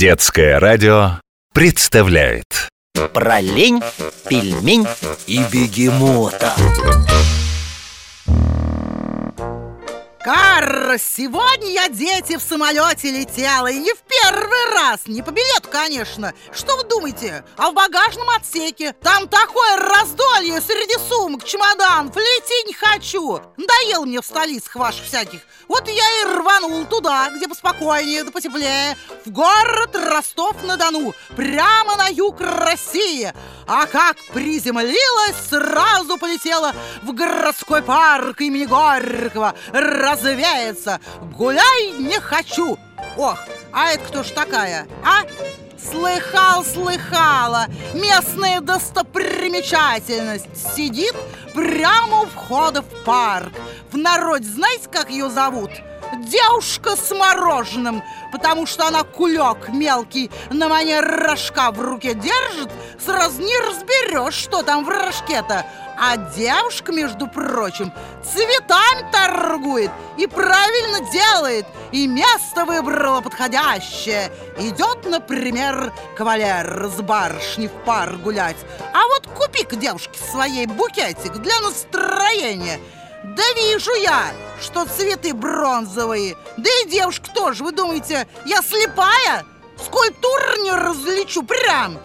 Детское радио представляет. Про лень, пельмень и бегемота. Кар, сегодня я, дети, в самолете летела. И не в первый раз, не по билету, конечно. Что вы думаете? А в багажном отсеке. Там такое раздолье среди сумок, чемоданов. Не хочу. Надоело мне в столицах ваших всяких. Вот я и рванул туда, где поспокойнее да потеплее. В город Ростов-на-Дону Прямо на юг России. А как приземлилась, сразу полетела В городской парк имени Горького. Развеяться Гуляй не хочу. Ох, а это кто ж такая, а? Слыхал, слыхала. Местная достопримечательность Сидит прямо у входа в парк В народе знаете, как ее зовут? Девушка с мороженым Потому что она кулек мелкий На манер рожка в руке держит Сразу не разберешь, что там в рожке-то а девушка, между прочим, цветами торгует и правильно делает, и место выбрала подходящее. Идет, например, кавалер с барышней в пар гулять. А вот купи-ка девушке своей букетик для настроения. Да вижу я, что цветы бронзовые. Да и девушка тоже, вы думаете, я слепая? Скульптуру не различу прям.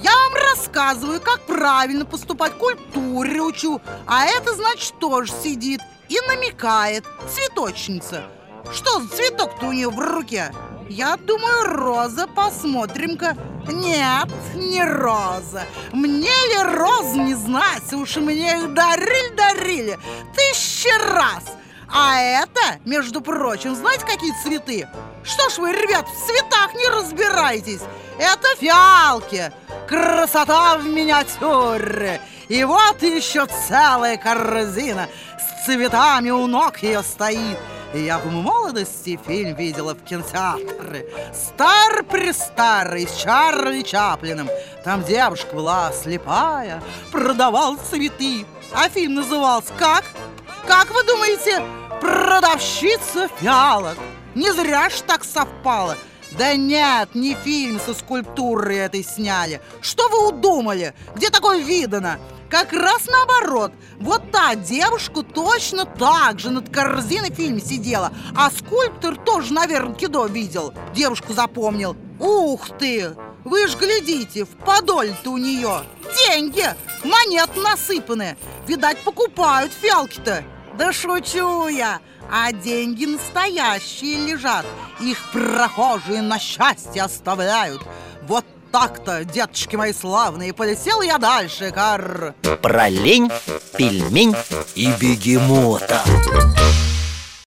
Я вам рассказываю, как правильно поступать, культуре учу А это, значит, тоже сидит и намекает Цветочница Что за цветок-то у нее в руке? Я думаю, роза, посмотрим-ка Нет, не роза Мне ли роз не знать? Уж мне их дарили-дарили Тысячи раз А это, между прочим, знаете, какие цветы? Что ж вы, ребят, в цветах не разбираетесь? Это фиалки красота в миниатюре И вот еще целая корзина С цветами у ног ее стоит я в молодости фильм видела в кинотеатре Стар-престарый, с Чарли Чаплином Там девушка была слепая, продавал цветы А фильм назывался как? Как вы думаете? Продавщица фиалок Не зря ж так совпало да нет, не фильм со скульптурой этой сняли Что вы удумали? Где такое видано? Как раз наоборот. Вот та девушка точно так же над корзиной в фильме сидела. А скульптор тоже, наверное, кино видел. Девушку запомнил. Ух ты! Вы ж глядите, в подоле-то у нее. Деньги, монет насыпаны. Видать, покупают фиалки-то. Да шучу я. А деньги настоящие лежат. Их прохожие на счастье оставляют. Вот так-то, деточки мои славные, полетел я дальше, кар... Про лень, пельмень и бегемота